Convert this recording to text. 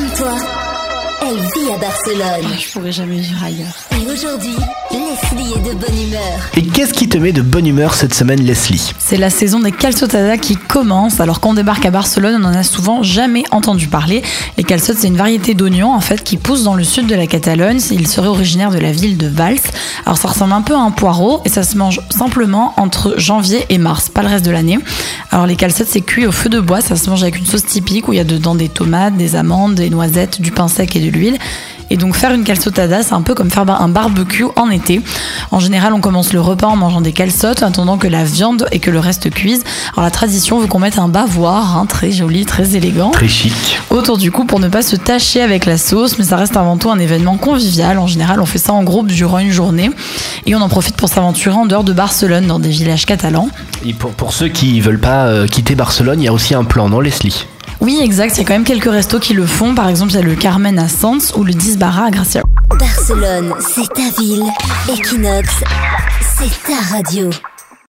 Comme toi, elle vit à Barcelone. Je pourrais jamais vivre ailleurs. Et aujourd'hui, Leslie est de bonne humeur. Et qu'est-ce qui te met de bonne humeur cette semaine, Leslie? C'est la saison des calçotadas qui commence. Alors quand on débarque à Barcelone, on en a souvent jamais entendu parler. Les calçotes, c'est une variété d'oignons en fait qui pousse dans le sud de la Catalogne. Il serait originaire de la ville de Valls. Alors ça ressemble un peu à un poireau et ça se mange simplement entre janvier et mars, pas le reste de l'année. Alors les calçotes, c'est cuit au feu de bois. Ça se mange avec une sauce typique où il y a dedans des tomates, des amandes, des noisettes, du pain sec et de l'huile. Et donc faire une calçotada, c'est un peu comme faire un barbecue en été. En général, on commence le repas en mangeant des calçotes, en attendant que la viande et que le reste cuise. Alors la tradition veut qu'on mette un bavoir, hein, très joli, très élégant, Très chic. autour du cou pour ne pas se tacher avec la sauce, mais ça reste avant tout un événement convivial. En général, on fait ça en groupe durant une journée et on en profite pour s'aventurer en dehors de Barcelone, dans des villages catalans. Et pour, pour ceux qui veulent pas euh, quitter Barcelone, il y a aussi un plan, non, Leslie? Oui, exact, il y a quand même quelques restos qui le font. Par exemple, il y a le Carmen à Sants ou le Disbara à Gracia. Barcelone, c'est ta ville. Equinox, c'est ta radio.